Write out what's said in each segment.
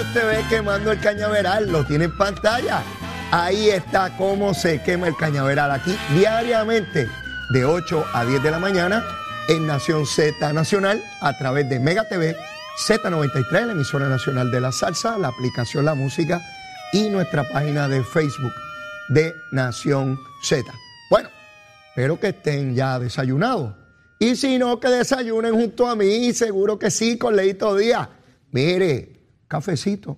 que usted quemando el cañaveral, lo tiene en pantalla. Ahí está cómo se quema el cañaveral aquí diariamente de 8 a 10 de la mañana en Nación Z Nacional a través de Mega TV, Z93, la emisora nacional de la salsa, la aplicación La Música y nuestra página de Facebook de Nación Z. Bueno, espero que estén ya desayunados. Y si no, que desayunen junto a mí, seguro que sí, con Leito Díaz. Mire, cafecito.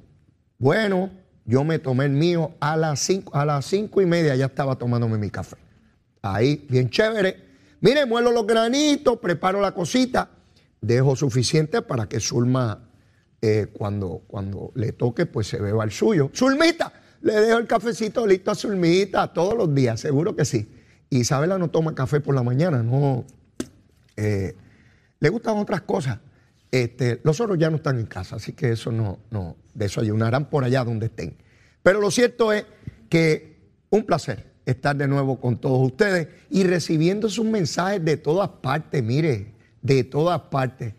Bueno, yo me tomé el mío a las cinco, a las cinco y media, ya estaba tomándome mi café. Ahí, bien chévere. Mire, muelo los granitos, preparo la cosita, dejo suficiente para que Zulma, eh, cuando, cuando le toque, pues se beba el suyo. Zulmita, le dejo el cafecito listo a Zulmita todos los días, seguro que sí. Isabela no toma café por la mañana, no. Eh, le gustan otras cosas. Este, los otros ya no están en casa, así que eso no, no desayunarán por allá donde estén. Pero lo cierto es que un placer estar de nuevo con todos ustedes y recibiendo sus mensajes de todas partes, mire, de todas partes.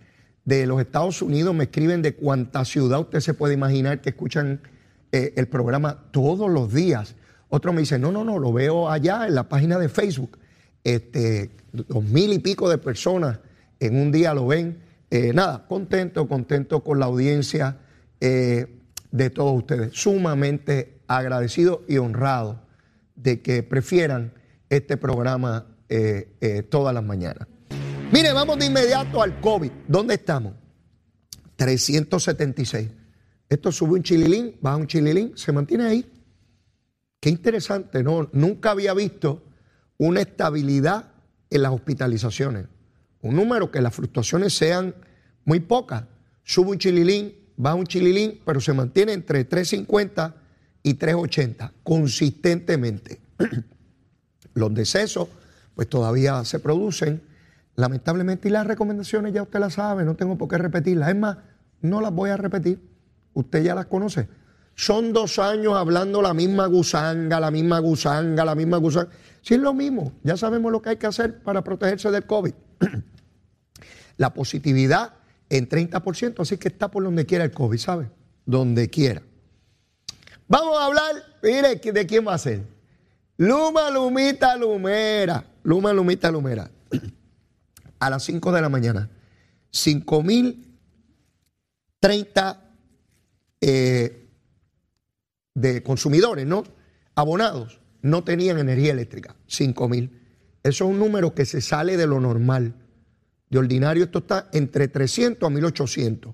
De los Estados Unidos me escriben de cuánta ciudad usted se puede imaginar que escuchan eh, el programa todos los días. Otro me dice, no, no, no, lo veo allá en la página de Facebook. Este, dos mil y pico de personas en un día lo ven. Eh, nada, contento, contento con la audiencia eh, de todos ustedes. Sumamente agradecido y honrado de que prefieran este programa eh, todas las mañanas. Mire, vamos de inmediato al COVID. ¿Dónde estamos? 376. Esto sube un chililín, baja un chililín, se mantiene ahí. Qué interesante, ¿no? Nunca había visto una estabilidad en las hospitalizaciones. Un número que las fluctuaciones sean muy pocas. Sube un chililín, baja un chililín, pero se mantiene entre 350 y 380 consistentemente. Los decesos, pues todavía se producen, lamentablemente, y las recomendaciones ya usted las sabe, no tengo por qué repetirlas. Es más, no las voy a repetir, usted ya las conoce. Son dos años hablando la misma gusanga, la misma gusanga, la misma gusanga. Si es lo mismo, ya sabemos lo que hay que hacer para protegerse del COVID. la positividad en 30%, así que está por donde quiera el COVID, ¿sabe? Donde quiera. Vamos a hablar, mire, ¿de quién va a ser? Luma, Lumita, Lumera. Luma, Lumita, Lumera. A las 5 de la mañana. 5.030 eh, de consumidores, ¿no? Abonados no tenían energía eléctrica. 5.000. Eso es un número que se sale de lo normal. De ordinario esto está entre 300 a 1.800.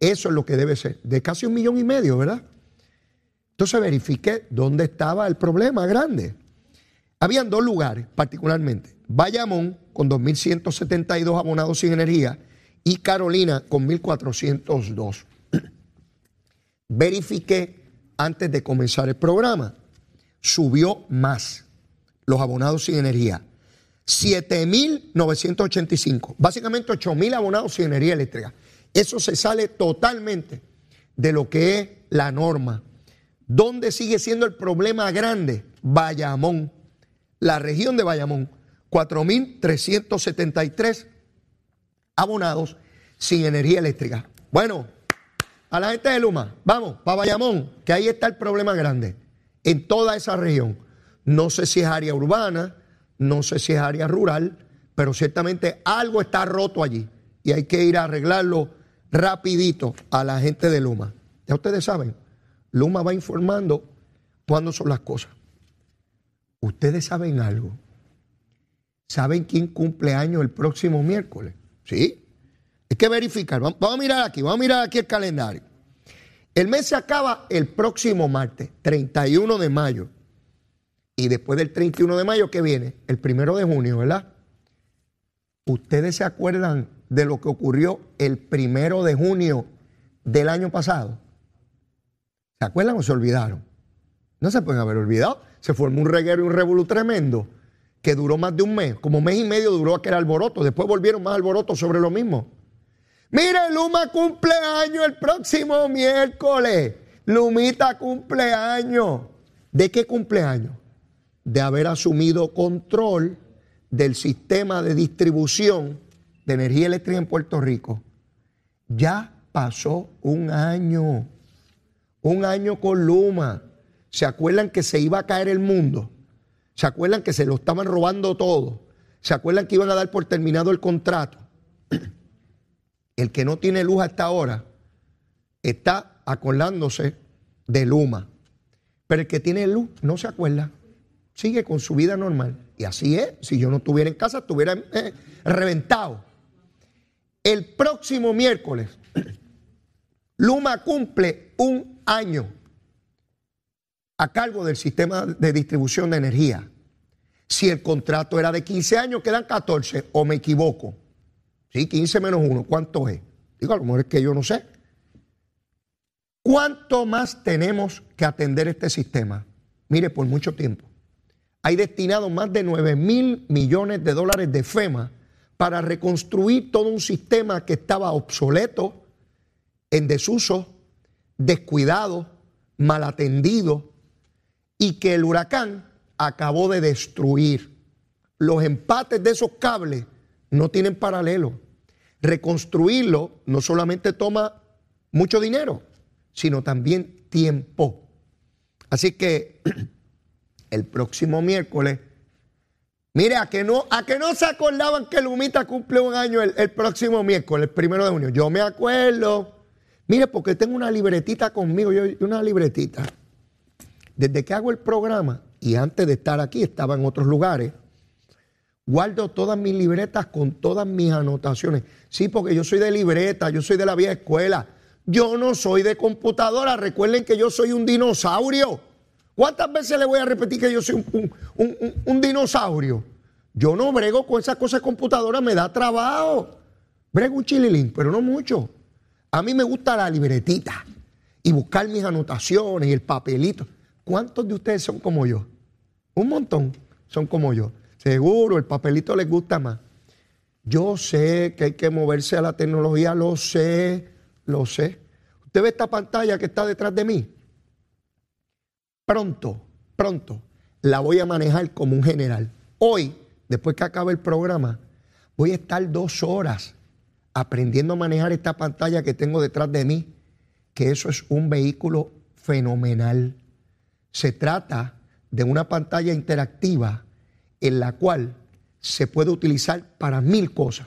Eso es lo que debe ser. De casi un millón y medio, ¿verdad? Entonces verifiqué dónde estaba el problema grande. Habían dos lugares particularmente. Bayamón con 2.172 abonados sin energía y Carolina con 1.402. Verifiqué antes de comenzar el programa. Subió más los abonados sin energía. 7.985. Básicamente 8.000 abonados sin energía eléctrica. Eso se sale totalmente de lo que es la norma ¿Dónde sigue siendo el problema grande? Bayamón, la región de Bayamón, 4.373 abonados sin energía eléctrica. Bueno, a la gente de Luma, vamos, para Bayamón, que ahí está el problema grande, en toda esa región. No sé si es área urbana, no sé si es área rural, pero ciertamente algo está roto allí y hay que ir a arreglarlo rapidito a la gente de Luma. Ya ustedes saben, Luma va informando cuándo son las cosas. Ustedes saben algo. ¿Saben quién cumple año el próximo miércoles? Sí. Hay que verificar. Vamos a mirar aquí, vamos a mirar aquí el calendario. El mes se acaba el próximo martes, 31 de mayo. Y después del 31 de mayo, ¿qué viene? El primero de junio, ¿verdad? ¿Ustedes se acuerdan de lo que ocurrió el primero de junio del año pasado? ¿Se acuerdan o se olvidaron? No se pueden haber olvidado. Se formó un reguero y un revolú tremendo que duró más de un mes. Como mes y medio duró aquel alboroto. Después volvieron más alborotos sobre lo mismo. Mire, Luma cumpleaños el próximo miércoles. Lumita cumpleaños. ¿De qué cumpleaños? De haber asumido control del sistema de distribución de energía eléctrica en Puerto Rico. Ya pasó un año. Un año con Luma. ¿Se acuerdan que se iba a caer el mundo? ¿Se acuerdan que se lo estaban robando todo? ¿Se acuerdan que iban a dar por terminado el contrato? El que no tiene luz hasta ahora está acordándose de Luma. Pero el que tiene luz no se acuerda. Sigue con su vida normal. Y así es. Si yo no estuviera en casa, estuviera eh, reventado. El próximo miércoles, Luma cumple un año a cargo del sistema de distribución de energía. Si el contrato era de 15 años, quedan 14, o me equivoco. Sí, 15 menos 1, ¿cuánto es? Digo, a lo mejor es que yo no sé. ¿Cuánto más tenemos que atender este sistema? Mire, por mucho tiempo. Hay destinado más de 9 mil millones de dólares de FEMA para reconstruir todo un sistema que estaba obsoleto, en desuso, descuidado, mal atendido y que el huracán acabó de destruir. Los empates de esos cables no tienen paralelo. Reconstruirlo no solamente toma mucho dinero, sino también tiempo. Así que el próximo miércoles, mire, a que no, a que no se acordaban que Lumita cumple un año el, el próximo miércoles, el primero de junio. Yo me acuerdo. Mire, porque tengo una libretita conmigo, yo una libretita. Desde que hago el programa y antes de estar aquí estaba en otros lugares, guardo todas mis libretas con todas mis anotaciones. Sí, porque yo soy de libreta, yo soy de la vieja escuela. Yo no soy de computadora. Recuerden que yo soy un dinosaurio. ¿Cuántas veces le voy a repetir que yo soy un, dinosaurio? Yo no brego con esas cosas de computadora, me da trabajo. Brego un chililín, pero no mucho. A mí me gusta la libretita y buscar mis anotaciones y el papelito. ¿Cuántos de ustedes son como yo? Un montón son como yo. Seguro, el papelito les gusta más. Yo sé que hay que moverse a la tecnología, lo sé, lo sé. ¿Usted ve esta pantalla que está detrás de mí? Pronto, pronto, la voy a manejar como un general. Hoy, después que acabe el programa, voy a estar dos horas aprendiendo a manejar esta pantalla que tengo detrás de mí, que eso es un vehículo fenomenal. Se trata de una pantalla interactiva en la cual se puede utilizar para mil cosas,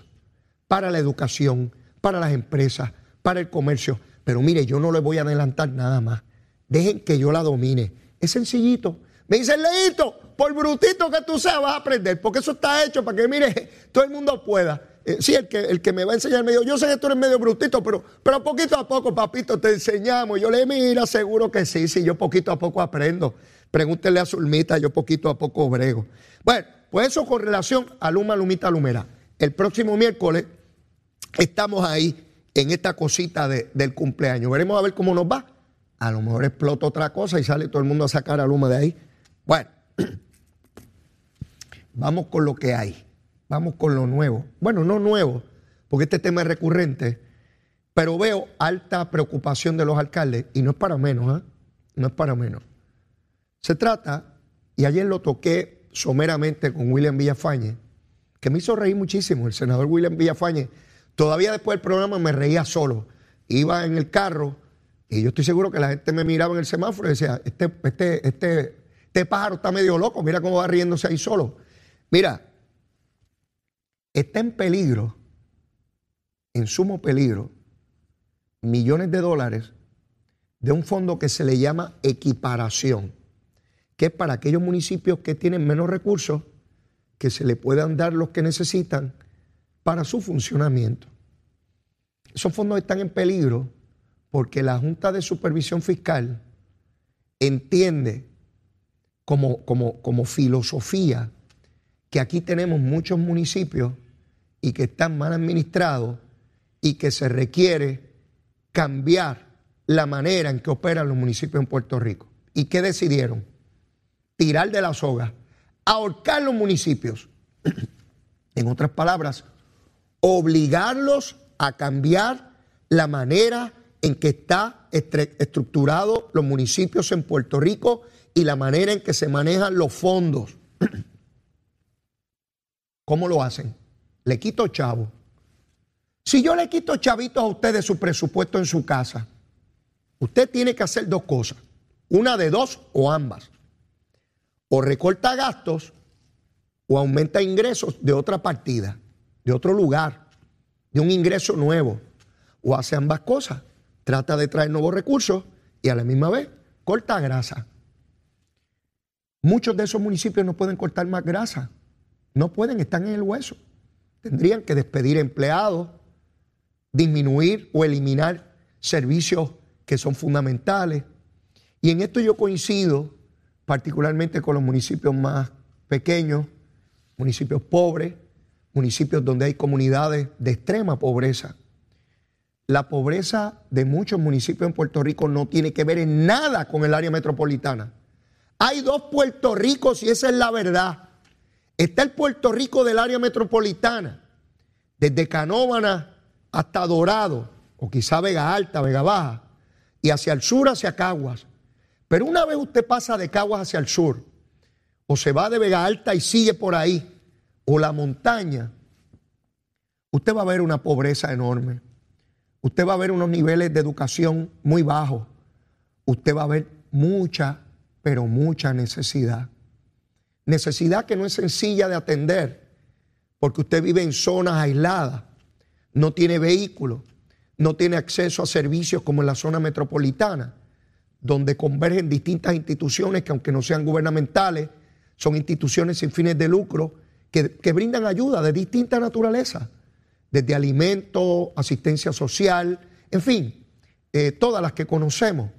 para la educación, para las empresas, para el comercio. Pero mire, yo no le voy a adelantar nada más. Dejen que yo la domine. Es sencillito. Me dicen, Leito, por brutito que tú seas, vas a aprender, porque eso está hecho para que, mire, todo el mundo pueda. Eh, sí, el que, el que me va a enseñar medio, yo sé que tú eres medio brutito, pero, pero poquito a poco, papito, te enseñamos. Yo le mira, seguro que sí, sí, yo poquito a poco aprendo. Pregúntele a Zulmita, yo poquito a poco brego. Bueno, pues eso con relación a Luma, Lumita, Lumera. El próximo miércoles estamos ahí en esta cosita del cumpleaños. Veremos a ver cómo nos va. A lo mejor explota otra cosa y sale todo el mundo a sacar a Luma de ahí. Bueno, vamos con lo que hay. Vamos con lo nuevo. Bueno, no nuevo, porque este tema es recurrente, pero veo alta preocupación de los alcaldes y no es para menos, ¿eh? No es para menos. Se trata, y ayer lo toqué someramente con William Villafañe, que me hizo reír muchísimo, el senador William Villafañe Todavía después del programa me reía solo. Iba en el carro y yo estoy seguro que la gente me miraba en el semáforo y decía, este, este, este, este pájaro está medio loco, mira cómo va riéndose ahí solo. Mira, está en peligro, en sumo peligro, millones de dólares de un fondo que se le llama equiparación, que es para aquellos municipios que tienen menos recursos, que se le puedan dar los que necesitan para su funcionamiento. Esos fondos están en peligro porque la Junta de Supervisión Fiscal entiende como, como, como filosofía que aquí tenemos muchos municipios y que están mal administrados y que se requiere cambiar la manera en que operan los municipios en Puerto Rico. ¿Y qué decidieron? Tirar de la soga, ahorcar los municipios. en otras palabras, obligarlos a cambiar la manera en que está estructurado los municipios en Puerto Rico y la manera en que se manejan los fondos. ¿Cómo lo hacen? Le quito chavo. Si yo le quito chavitos a ustedes su presupuesto en su casa, usted tiene que hacer dos cosas, una de dos o ambas. O recorta gastos o aumenta ingresos de otra partida, de otro lugar, de un ingreso nuevo. O hace ambas cosas. Trata de traer nuevos recursos y a la misma vez corta grasa. Muchos de esos municipios no pueden cortar más grasa. No pueden, están en el hueso. Tendrían que despedir empleados, disminuir o eliminar servicios que son fundamentales. Y en esto yo coincido particularmente con los municipios más pequeños, municipios pobres, municipios donde hay comunidades de extrema pobreza. La pobreza de muchos municipios en Puerto Rico no tiene que ver en nada con el área metropolitana. Hay dos Puerto Ricos y esa es la verdad. Está el Puerto Rico del área metropolitana, desde Canóvana hasta Dorado, o quizá Vega Alta, Vega Baja, y hacia el sur, hacia Caguas. Pero una vez usted pasa de Caguas hacia el sur, o se va de Vega Alta y sigue por ahí, o la montaña, usted va a ver una pobreza enorme. Usted va a ver unos niveles de educación muy bajos. Usted va a ver mucha, pero mucha necesidad. Necesidad que no es sencilla de atender, porque usted vive en zonas aisladas, no tiene vehículos, no tiene acceso a servicios como en la zona metropolitana, donde convergen distintas instituciones que aunque no sean gubernamentales, son instituciones sin fines de lucro que, brindan ayuda de distinta naturaleza, desde alimentos, asistencia social, en fin, eh, todas las que conocemos.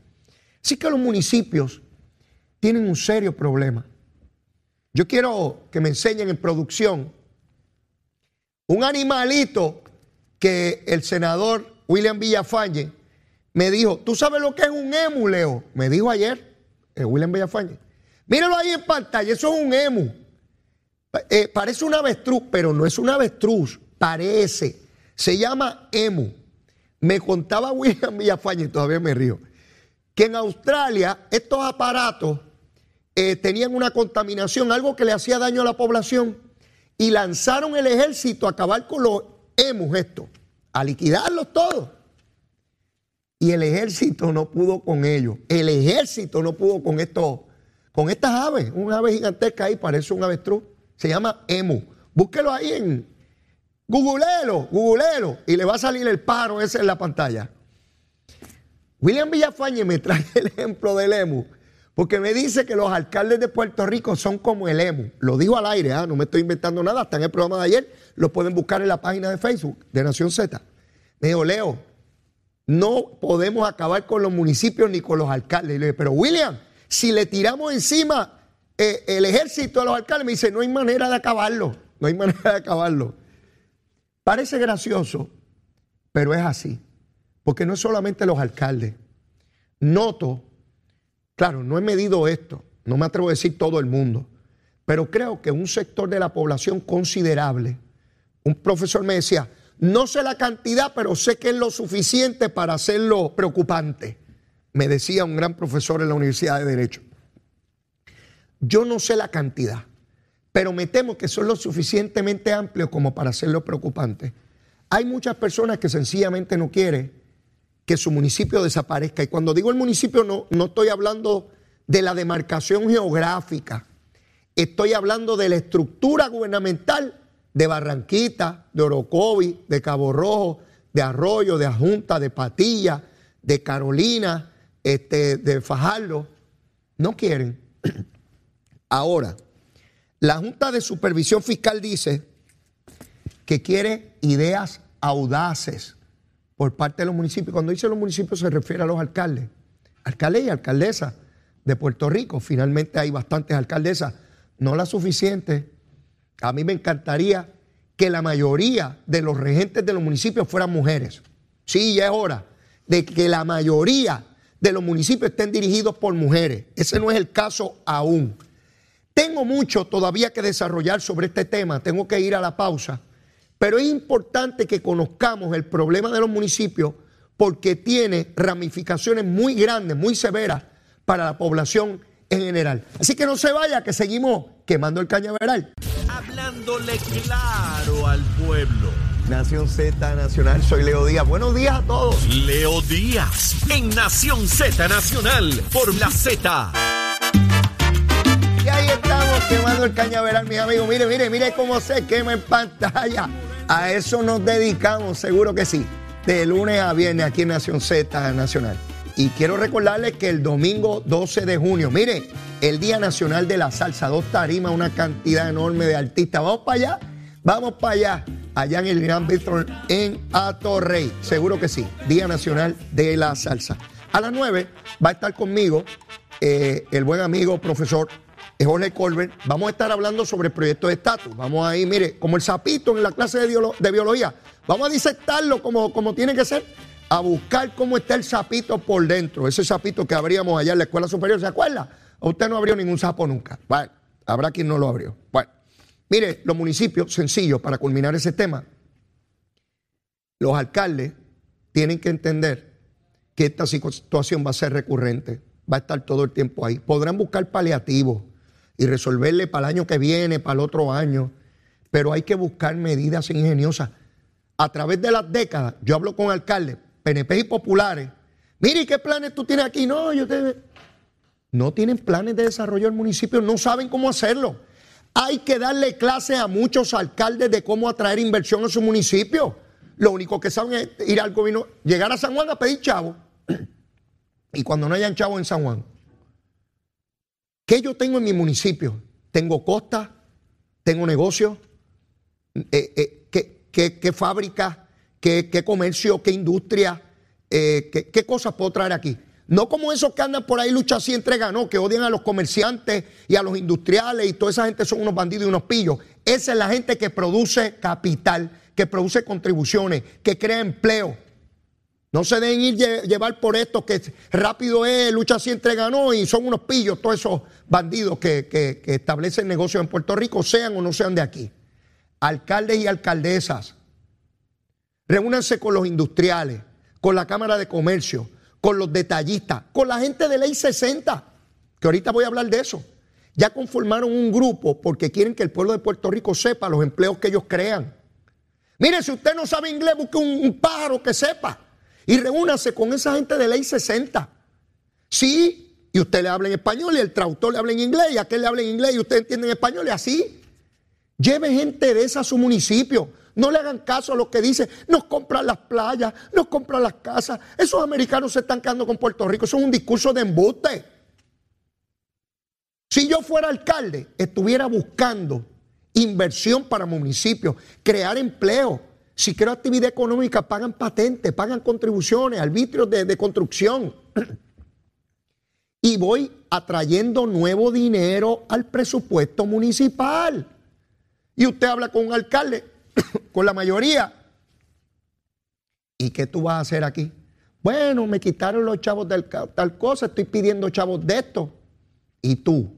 Así que los municipios tienen un serio problema. Yo quiero que me enseñen en producción un animalito que el senador William Villafañe me dijo, ¿tú sabes lo que es un emu, Leo? Me dijo ayer el William Villafañe. Míralo ahí en pantalla, eso es un emu. Eh, parece un avestruz, pero no es un avestruz, parece. Se llama emu. Me contaba William Villafañe, todavía me río, que en Australia estos aparatos eh, tenían una contaminación, algo que le hacía daño a la población, y lanzaron el ejército a acabar con los emus estos, a liquidarlos todos. Y el ejército no pudo con ellos. El ejército no pudo con estos, con estas aves. Una ave gigantesca ahí, parece un avestruz. Se llama emu. Búsquelo ahí en Googlelo, googlelo. Y le va a salir el paro ese en la pantalla. William Villafañe me trae el ejemplo del emu porque me dice que los alcaldes de Puerto Rico son como el EMU. Lo digo al aire, ¿ah? no me estoy inventando nada. Está en el programa de ayer. Lo pueden buscar en la página de Facebook de Nación Z. Me dijo, Leo, no podemos acabar con los municipios ni con los alcaldes. le dije, pero William, si le tiramos encima eh, el ejército a los alcaldes, me dice, no hay manera de acabarlo. No hay manera de acabarlo. Parece gracioso, pero es así. Porque no es solamente los alcaldes. Noto Claro, no he medido esto, no me atrevo a decir todo el mundo, pero creo que un sector de la población considerable, un profesor me decía, no sé la cantidad, pero sé que es lo suficiente para hacerlo preocupante, me decía un gran profesor en la Universidad de Derecho. Yo no sé la cantidad, pero me temo que son lo suficientemente amplios como para hacerlo preocupante. Hay muchas personas que sencillamente no quieren que su municipio desaparezca. Y cuando digo el municipio no, no estoy hablando de la demarcación geográfica, estoy hablando de la estructura gubernamental de Barranquita, de Orocovi, de Cabo Rojo, de Arroyo, de Ajunta, de Patilla, de Carolina, este, de Fajardo. No quieren. Ahora, la Junta de Supervisión Fiscal dice que quiere ideas audaces por parte de los municipios. Cuando dice los municipios se refiere a los alcaldes, alcaldes y alcaldesas de Puerto Rico. Finalmente hay bastantes alcaldesas, no las suficientes. A mí me encantaría que la mayoría de los regentes de los municipios fueran mujeres. Sí, ya es hora de que la mayoría de los municipios estén dirigidos por mujeres. Ese no es el caso aún. Tengo mucho todavía que desarrollar sobre este tema, tengo que ir a la pausa. Pero es importante que conozcamos el problema de los municipios porque tiene ramificaciones muy grandes, muy severas para la población en general. Así que no se vaya, que seguimos quemando el cañaveral. Hablándole claro al pueblo. Nación Z Nacional, soy Leo Díaz. Buenos días a todos. Leo Díaz, en Nación Z Nacional, por la Z. Quemando el cañaveral, mis amigos. Mire, mire, mire cómo se quema en pantalla. A eso nos dedicamos, seguro que sí. De lunes a viernes aquí en Nación Z Nacional. Y quiero recordarles que el domingo 12 de junio, mire, el Día Nacional de la Salsa, dos tarimas, una cantidad enorme de artistas. Vamos para allá, vamos para allá allá en el Gran Víctor en Atorrey. Seguro que sí, Día Nacional de la Salsa. A las 9 va a estar conmigo eh, el buen amigo profesor Jorge Colbert. Vamos a estar hablando sobre el proyecto de estatus. Vamos ahí, mire, como el sapito en la clase de, biología. Vamos a disectarlo como, como tiene que ser, a buscar cómo está el sapito por dentro. Ese sapito que abríamos allá en la escuela superior, ¿se acuerda? Usted no abrió ningún sapo nunca. Bueno, habrá quien no lo abrió. Bueno. Mire, los municipios, sencillo, para culminar ese tema, los alcaldes tienen que entender que esta situación va a ser recurrente, va a estar todo el tiempo ahí. Podrán buscar paliativos y resolverle para el año que viene, para el otro año, pero hay que buscar medidas ingeniosas. A través de las décadas, yo hablo con alcaldes, PNP y populares. Mire, ¿qué planes tú tienes aquí? No, yo te... No tienen planes de desarrollo del municipio, no saben cómo hacerlo. Hay que darle clase a muchos alcaldes de cómo atraer inversión a su municipio. Lo único que saben es ir al gobierno, llegar a San Juan a pedir chavo. Y cuando no hayan chavo en San Juan, ¿qué yo tengo en mi municipio? Tengo costa, tengo negocio, eh, eh, ¿qué, fábrica, qué, comercio, qué industria, eh, qué cosas puedo traer aquí? No como esos que andan por ahí lucha así entre ganó, que odian a los comerciantes y a los industriales y toda esa gente son unos bandidos y unos pillos. Esa es la gente que produce capital, que produce contribuciones, que crea empleo. No se deben ir llevar por esto que rápido es, lucha así entre ganó y son unos pillos, todos esos bandidos que, que establecen negocios en Puerto Rico, sean o no sean de aquí. Alcaldes y alcaldesas, reúnanse con los industriales, con la Cámara de Comercio, con los detallistas, con la gente de ley 60, que ahorita voy a hablar de eso. Ya conformaron un grupo porque quieren que el pueblo de Puerto Rico sepa los empleos que ellos crean. Mire, si usted no sabe inglés, busque un, pájaro que sepa y reúnase con esa gente de ley 60. Sí, y usted le habla en español y el traductor le habla en inglés y aquel le habla en inglés y usted entiende en español y así. Lleve gente de esa a su municipio. No le hagan caso a lo que dice, nos compran las playas, nos compran las casas. Esos americanos se están quedando con Puerto Rico. Eso es un discurso de embuste. Si yo fuera alcalde, estuviera buscando inversión para municipios, crear empleo. Si quiero actividad económica, pagan patentes, pagan contribuciones, arbitrios de, de construcción. y voy atrayendo nuevo dinero al presupuesto municipal. Y usted habla con un alcalde, con la mayoría. ¿Y qué tú vas a hacer aquí? Bueno, me quitaron los chavos del tal cosa, estoy pidiendo chavos de esto. ¿Y tú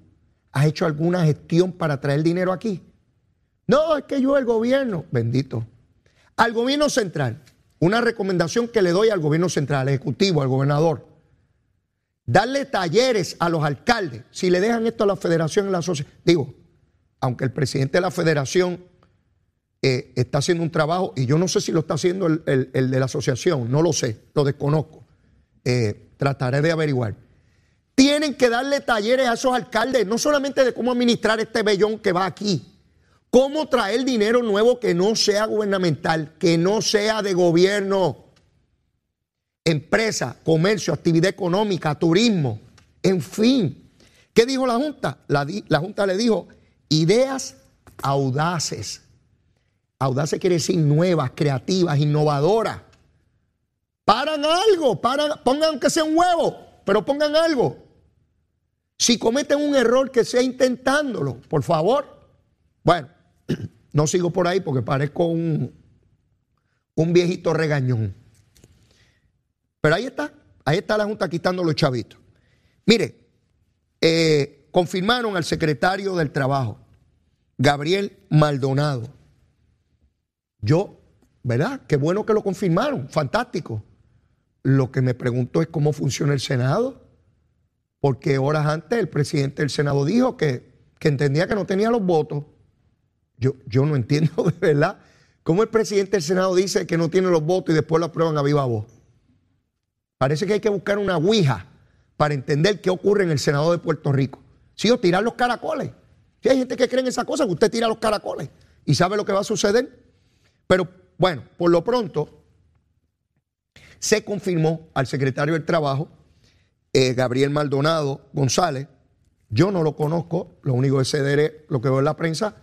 has hecho alguna gestión para traer dinero aquí? No, es que yo el gobierno, bendito. Al gobierno central, una recomendación que le doy al gobierno central, al ejecutivo, al gobernador. Darle talleres a los alcaldes. Si le dejan esto a la federación, a la asociación. Digo, aunque el presidente de la federación eh, está haciendo un trabajo y yo no sé si lo está haciendo el, de la asociación, no lo sé, lo desconozco. Eh, trataré de averiguar. Tienen que darle talleres a esos alcaldes, no solamente de cómo administrar este bellón que va aquí, cómo traer dinero nuevo que no sea gubernamental, que no sea de gobierno, empresa, comercio, actividad económica, turismo, en fin. ¿Qué dijo la Junta? La, Junta le dijo ideas audaces Audaces quiere decir nuevas, creativas, innovadoras. Paran algo, pongan que sea un huevo, pero pongan algo. Si cometen un error, que sea intentándolo, por favor. Bueno, no sigo por ahí porque parezco un, un viejito regañón. Pero ahí está, ahí está la Junta quitando los chavitos. Mire, eh, confirmaron al secretario del Trabajo, Gabriel Maldonado yo, ¿verdad? Qué bueno que lo confirmaron, fantástico. Lo que me pregunto es cómo funciona el Senado, porque horas antes el presidente del Senado dijo que, entendía que no tenía los votos. Yo, yo no entiendo de verdad ¿Cómo el presidente del Senado dice que no tiene los votos y después lo aprueban a viva voz? Parece que hay que buscar una ouija para entender qué ocurre en el Senado de Puerto Rico. Sí, o tirar los caracoles. Si hay gente que cree en esa cosa, que usted tira los caracoles y sabe lo que va a suceder. Pero bueno, por lo pronto se confirmó al secretario del Trabajo, eh, Gabriel Maldonado González. Yo no lo conozco, lo único que sé es lo que veo en la prensa,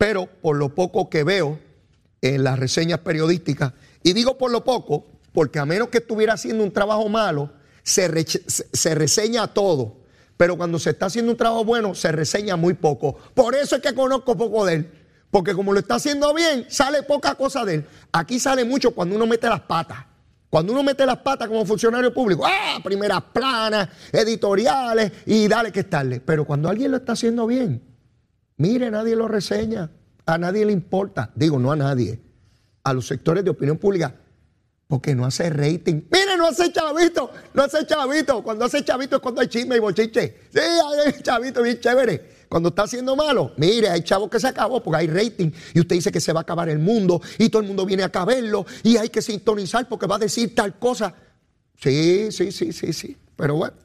pero por lo poco que veo en las reseñas periodísticas, y digo por lo poco, porque a menos que estuviera haciendo un trabajo malo, se, se reseña todo. Pero cuando se está haciendo un trabajo bueno, se reseña muy poco. Por eso es que conozco poco de él. Porque como lo está haciendo bien, sale poca cosa de él. Aquí sale mucho cuando uno mete las patas. Cuando uno mete las patas como funcionario público, ¡ah! Primeras planas, editoriales y dale que estarle. Pero cuando alguien lo está haciendo bien, mire, nadie lo reseña. A nadie le importa. Digo, no a nadie. A los sectores de opinión pública porque no hace rating. Mire, no hace chavito, no hace chavito. Cuando hace chavito es cuando hay chisme y bochiche. Sí, hay chavito bien chévere. Cuando está haciendo malo, mire, hay chavos que se acabó porque hay rating y usted dice que se va a acabar el mundo y todo el mundo viene a verlo y hay que sintonizar porque va a decir tal cosa. Sí, sí, sí, sí, sí. Pero bueno,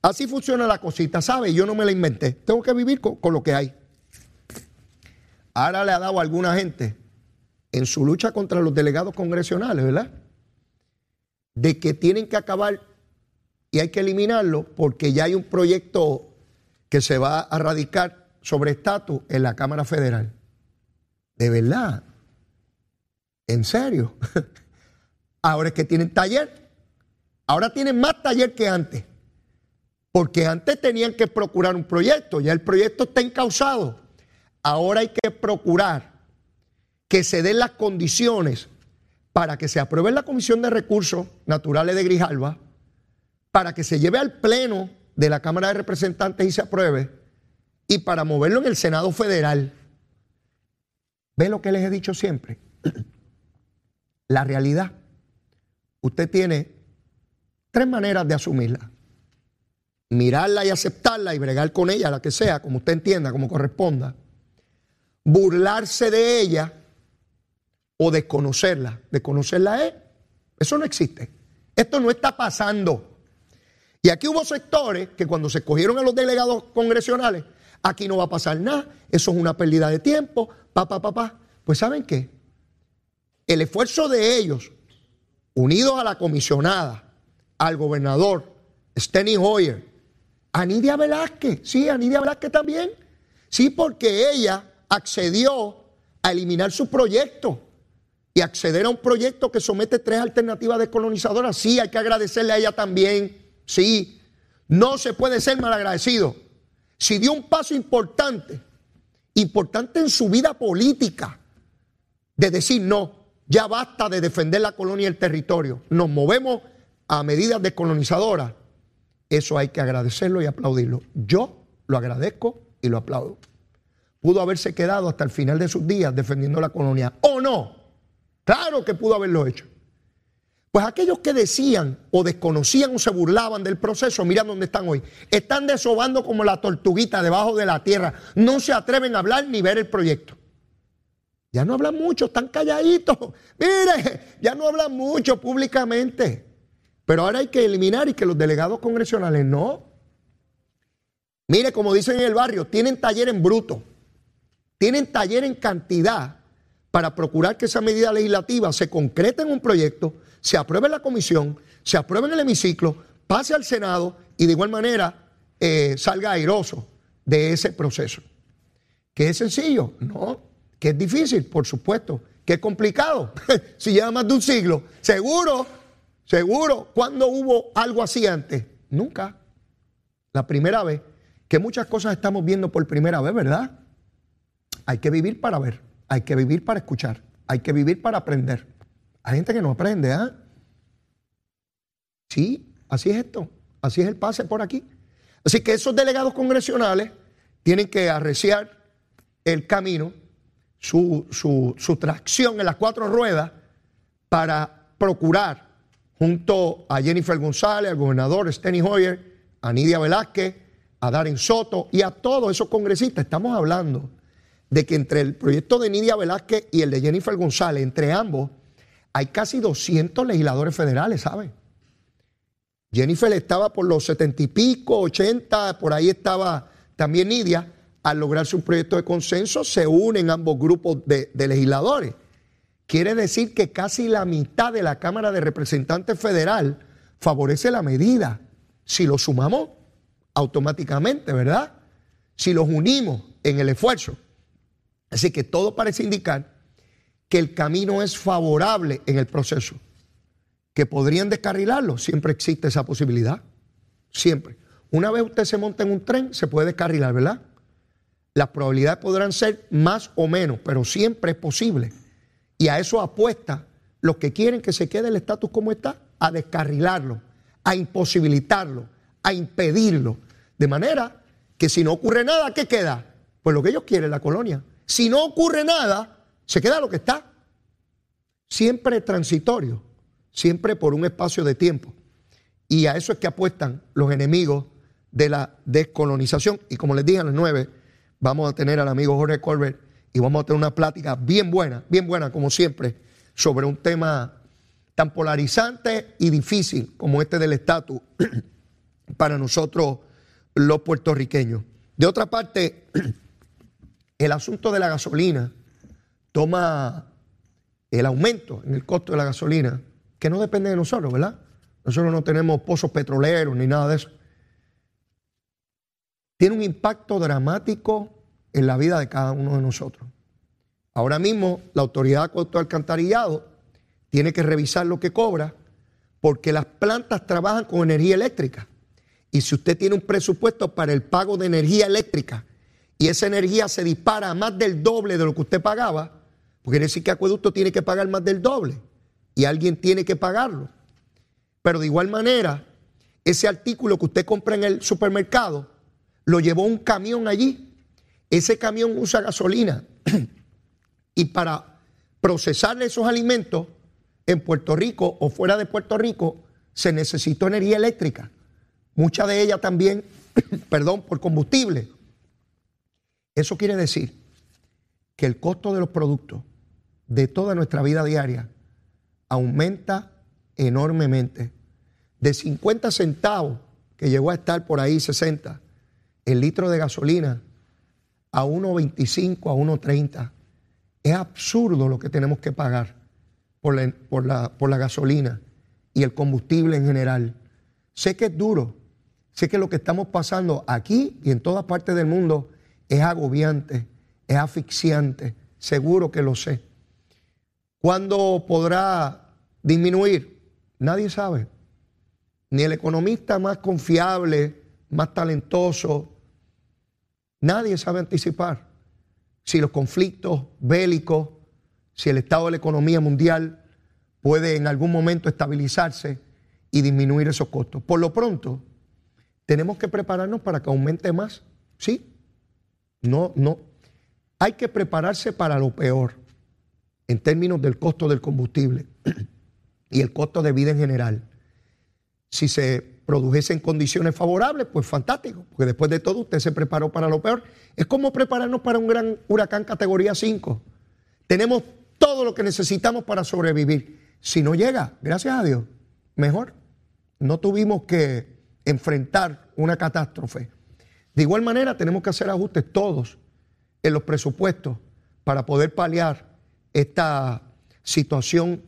así funciona la cosita, ¿sabe? Yo no me la inventé. Tengo que vivir con, con lo que hay. Ahora le ha dado a alguna gente en su lucha contra los delegados congresionales, ¿verdad? de que tienen que acabar y hay que eliminarlo porque ya hay un proyecto que se va a radicar sobre estatus en la Cámara Federal. De verdad. En serio. Ahora es que tienen taller. Ahora tienen más taller que antes. Porque antes tenían que procurar un proyecto. Ya el proyecto está encausado. Ahora hay que procurar que se den las condiciones para que se apruebe la Comisión de Recursos Naturales de Grijalva, para que se lleve al Pleno de la Cámara de Representantes y se apruebe, y para moverlo en el Senado Federal. ¿Ve lo que les he dicho siempre? La realidad. Usted tiene tres maneras de asumirla. Mirarla y aceptarla y bregar con ella, la que sea, como usted entienda, como corresponda. Burlarse de ella o desconocerla. Desconocerla es, eso no existe. Esto no está pasando. Y aquí hubo sectores que cuando se escogieron a los delegados congresionales, aquí no va a pasar nada, eso es una pérdida de tiempo, pa, pa, pa, pa. Pues ¿saben qué? El esfuerzo de ellos, unidos a la comisionada, al gobernador, Steny Hoyer, a Nidia Velázquez, sí, a Nidia Velázquez también, sí, porque ella accedió a eliminar su proyecto y acceder a un proyecto que somete tres alternativas descolonizadoras, sí, hay que agradecerle a ella también, sí. No se puede ser mal agradecido. Si dio un paso importante, importante en su vida política, de decir no, ya basta de defender la colonia y el territorio, nos movemos a medidas descolonizadoras, eso hay que agradecerlo y aplaudirlo. Yo lo agradezco y lo aplaudo. Pudo haberse quedado hasta el final de sus días defendiendo la colonia, o no. Claro que pudo haberlo hecho. Pues aquellos que decían o desconocían o se burlaban del proceso, miran dónde están hoy. Están desobando como la tortuguita debajo de la tierra. No se atreven a hablar ni ver el proyecto. Ya no hablan mucho, están calladitos. Mire, ya no hablan mucho públicamente. Pero ahora hay que eliminar y que los delegados congresionales no. Mire, como dicen en el barrio, tienen taller en bruto, tienen taller en cantidad para procurar que esa medida legislativa se concrete en un proyecto, se apruebe en la comisión, se apruebe en el hemiciclo, pase al Senado y de igual manera eh, salga airoso de ese proceso. ¿Que es sencillo? No. ¿Que es difícil? Por supuesto. ¿Que es complicado? si lleva más de un siglo. Seguro, seguro. ¿Cuándo hubo algo así antes? Nunca. La primera vez. Que muchas cosas estamos viendo por primera vez, ¿verdad? Hay que vivir para ver. Hay que vivir para escuchar. Hay que vivir para aprender. Hay gente que no aprende, ¿ah? Sí, así es esto. Así es el pase por aquí. Así que esos delegados congresionales tienen que arreciar el camino, su, su tracción en las cuatro ruedas para procurar, junto a Jennifer González, al gobernador Steny Hoyer, a Nidia Velázquez, a Darren Soto y a todos esos congresistas, estamos hablando de que entre el proyecto de Nidia Velázquez y el de Jennifer González, entre ambos, hay casi 200 legisladores federales, ¿sabe? Jennifer estaba por los 70 y pico, 80, por ahí estaba también Nidia. Al lograrse un proyecto de consenso, se unen ambos grupos de, de legisladores. Quiere decir que casi la mitad de la Cámara de Representantes Federal favorece la medida. Si lo sumamos automáticamente, ¿verdad? Si los unimos en el esfuerzo. Así que todo parece indicar que el camino es favorable en el proceso. Que podrían descarrilarlo, siempre existe esa posibilidad. Siempre. Una vez usted se monta en un tren, se puede descarrilar, ¿verdad? Las probabilidades podrán ser más o menos, pero siempre es posible. Y a eso apuesta los que quieren que se quede el estatus como está, a descarrilarlo, a imposibilitarlo, a impedirlo. De manera que si no ocurre nada, ¿qué queda? Pues lo que ellos quieren, la colonia. Si no ocurre nada, se queda lo que está. Siempre transitorio, siempre por un espacio de tiempo. Y a eso es que apuestan los enemigos de la descolonización. Y como les dije a las nueve, vamos a tener al amigo Jorge Colbert y vamos a tener una plática bien buena, bien buena como siempre, sobre un tema tan polarizante y difícil como este del estatus para nosotros los puertorriqueños. De otra parte, el asunto de la gasolina toma el aumento en el costo de la gasolina, que no depende de nosotros, ¿verdad? Nosotros no tenemos pozos petroleros ni nada de eso. Tiene un impacto dramático en la vida de cada uno de nosotros. Ahora mismo la autoridad de costo alcantarillado tiene que revisar lo que cobra porque las plantas trabajan con energía eléctrica. Y si usted tiene un presupuesto para el pago de energía eléctrica y esa energía se dispara a más del doble de lo que usted pagaba, pues quiere decir que Acueducto tiene que pagar más del doble y alguien tiene que pagarlo. Pero de igual manera, ese artículo que usted compra en el supermercado lo llevó un camión allí ese camión usa gasolina y para procesar esos alimentos en Puerto Rico o fuera de Puerto Rico se necesitó energía eléctrica. Mucha de ella también, perdón, por combustible. Eso quiere decir que el costo de los productos de toda nuestra vida diaria aumenta enormemente. De 50 centavos, que llegó a estar por ahí 60, el litro de gasolina a 1.25, a 1.30. Es absurdo lo que tenemos que pagar por la, por, la, por la gasolina y el combustible en general. Sé que es duro, sé que lo que estamos pasando aquí y en todas partes del mundo es agobiante, es asfixiante, seguro que lo sé. ¿Cuándo podrá disminuir? Nadie sabe. Ni el economista más confiable, más talentoso, Nadie sabe anticipar si los conflictos bélicos, si el estado de la economía mundial puede en algún momento estabilizarse y disminuir esos costos. Por lo pronto, tenemos que prepararnos para que aumente más. ¿Sí? No, no. Hay que prepararse para lo peor en términos del costo del combustible y el costo de vida en general. Si se produjese en condiciones favorables, pues fantástico, porque después de todo usted se preparó para lo peor. Es como prepararnos para un gran huracán categoría 5. Tenemos todo lo que necesitamos para sobrevivir. Si no llega, gracias a Dios, mejor. No tuvimos que enfrentar una catástrofe. De igual manera, tenemos que hacer ajustes todos en los presupuestos para poder paliar esta situación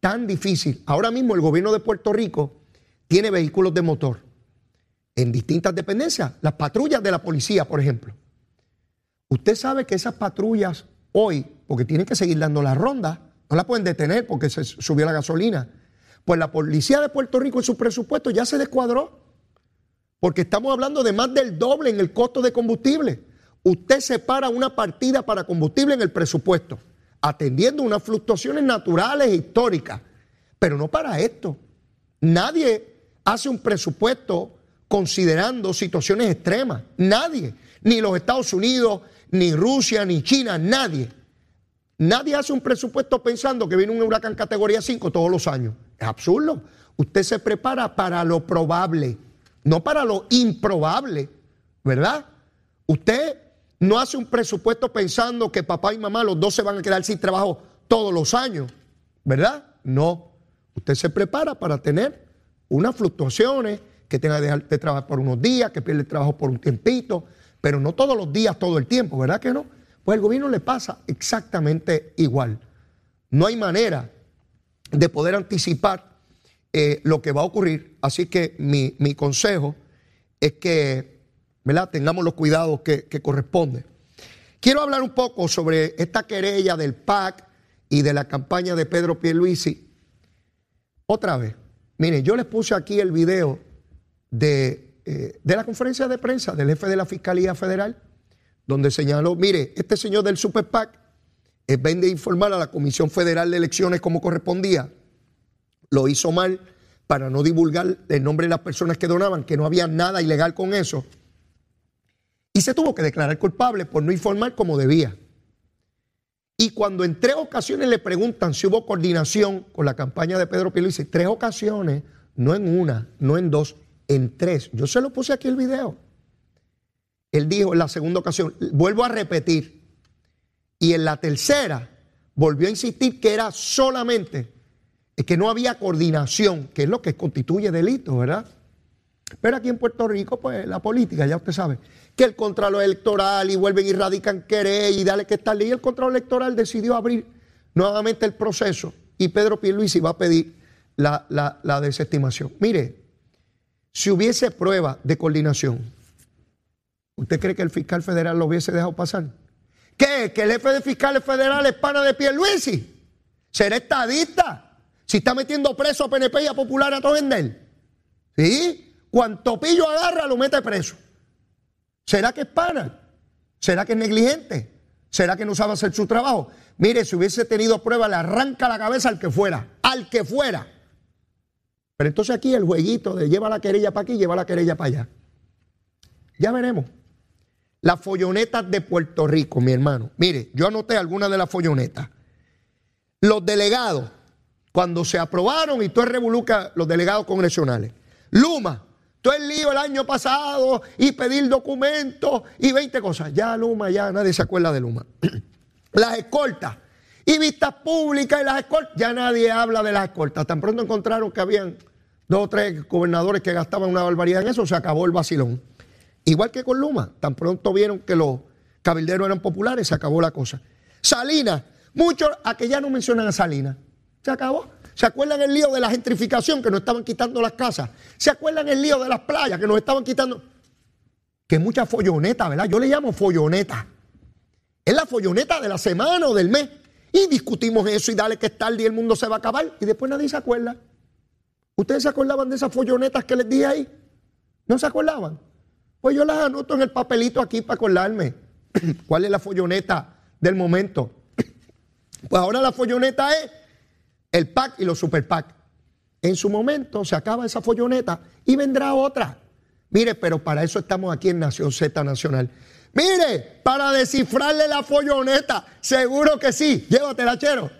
tan difícil. Ahora mismo el gobierno de Puerto Rico tiene vehículos de motor en distintas dependencias, las patrullas de la policía, por ejemplo. Usted sabe que esas patrullas hoy, porque tienen que seguir dando la ronda, no la pueden detener porque se subió la gasolina. Pues la policía de Puerto Rico en su presupuesto ya se descuadró, porque estamos hablando de más del doble en el costo de combustible. Usted separa una partida para combustible en el presupuesto, atendiendo unas fluctuaciones naturales e históricas, pero no para esto. Nadie hace un presupuesto considerando situaciones extremas. Nadie, ni los Estados Unidos, ni Rusia, ni China, nadie. Nadie hace un presupuesto pensando que viene un huracán categoría 5 todos los años. Es absurdo. Usted se prepara para lo probable, no para lo improbable, ¿verdad? Usted no hace un presupuesto pensando que papá y mamá los dos se van a quedar sin trabajo todos los años, ¿verdad? No. Usted se prepara para tener unas fluctuaciones, que tenga que dejar de trabajar por unos días, que pierde el trabajo por un tiempito, pero no todos los días, todo el tiempo, ¿verdad que no? Pues al gobierno le pasa exactamente igual. No hay manera de poder anticipar eh, lo que va a ocurrir, así que mi, consejo es que ¿verdad? tengamos los cuidados que, que corresponden. Quiero hablar un poco sobre esta querella del PAC y de la campaña de Pedro Pierluisi. Otra vez, miren, yo les puse aquí el video de, eh, de la conferencia de prensa del jefe de la Fiscalía Federal, donde señaló, mire, este señor del Super PAC es vende informar a la Comisión Federal de Elecciones como correspondía, lo hizo mal para no divulgar el nombre de las personas que donaban, que no había nada ilegal con eso, y se tuvo que declarar culpable por no informar como debía. Y cuando en tres ocasiones le preguntan si hubo coordinación con la campaña de Pedro dice tres ocasiones, no en una, no en dos, en tres. Yo se lo puse aquí el video. Él dijo en la segunda ocasión, vuelvo a repetir, y en la tercera volvió a insistir que era solamente que no había coordinación, que es lo que constituye delito, ¿verdad? Pero aquí en Puerto Rico, pues la política, ya usted sabe, que el Contralor Electoral y vuelven y radican querer y dale que está Y el Contralor Electoral decidió abrir nuevamente el proceso y Pedro Pierluisi va a pedir la, la desestimación. Mire, si hubiese prueba de coordinación, ¿usted cree que el fiscal federal lo hubiese dejado pasar? ¿Qué? ¿Que el jefe de fiscales federales es pana de Pierluisi? ¿Será estadista? Si está metiendo preso a PNP y a Popular a él. ¿Sí? Cuanto pillo agarra, lo mete preso. ¿Será que es pana? ¿Será que es negligente? ¿Será que no sabe hacer su trabajo? Mire, si hubiese tenido prueba, le arranca la cabeza al que fuera, al que fuera. Pero entonces aquí el jueguito de lleva la querella para aquí, lleva la querella para allá. Ya veremos. Las follonetas de Puerto Rico, mi hermano. Mire, yo anoté algunas de las follonetas. Los delegados, cuando se aprobaron y todo el revoluca los delegados congresionales. Luma, todo el lío el año pasado y pedir documentos y 20 cosas. Ya Luma, ya nadie se acuerda de Luma. las escoltas y vistas públicas y las escoltas. Ya nadie habla de las escoltas. Tan pronto encontraron que habían dos o tres gobernadores que gastaban una barbaridad en eso, se acabó el vacilón. Igual que con Luma, tan pronto vieron que los cabilderos eran populares, se acabó la cosa. Salinas, muchos, a que ya no mencionan a Salinas, se acabó. ¿Se acuerdan el lío de la gentrificación que nos estaban quitando las casas? ¿Se acuerdan el lío de las playas que nos estaban quitando? Que mucha folloneta, ¿verdad? Yo le llamo folloneta. Es la folloneta de la semana o del mes. Y discutimos eso y dale que es tarde y el mundo se va a acabar. Y después nadie se acuerda. ¿Ustedes se acordaban de esas follonetas que les di ahí? ¿No se acordaban? Pues yo las anoto en el papelito aquí para acordarme. ¿Cuál es la folloneta del momento? Pues ahora la folloneta es el PAC y los super PAC. En su momento se acaba esa folloneta y vendrá otra. Mire, pero para eso estamos aquí en Nación Z Nacional. Mire, para descifrarle la folloneta, seguro que sí. Llévatela, chero.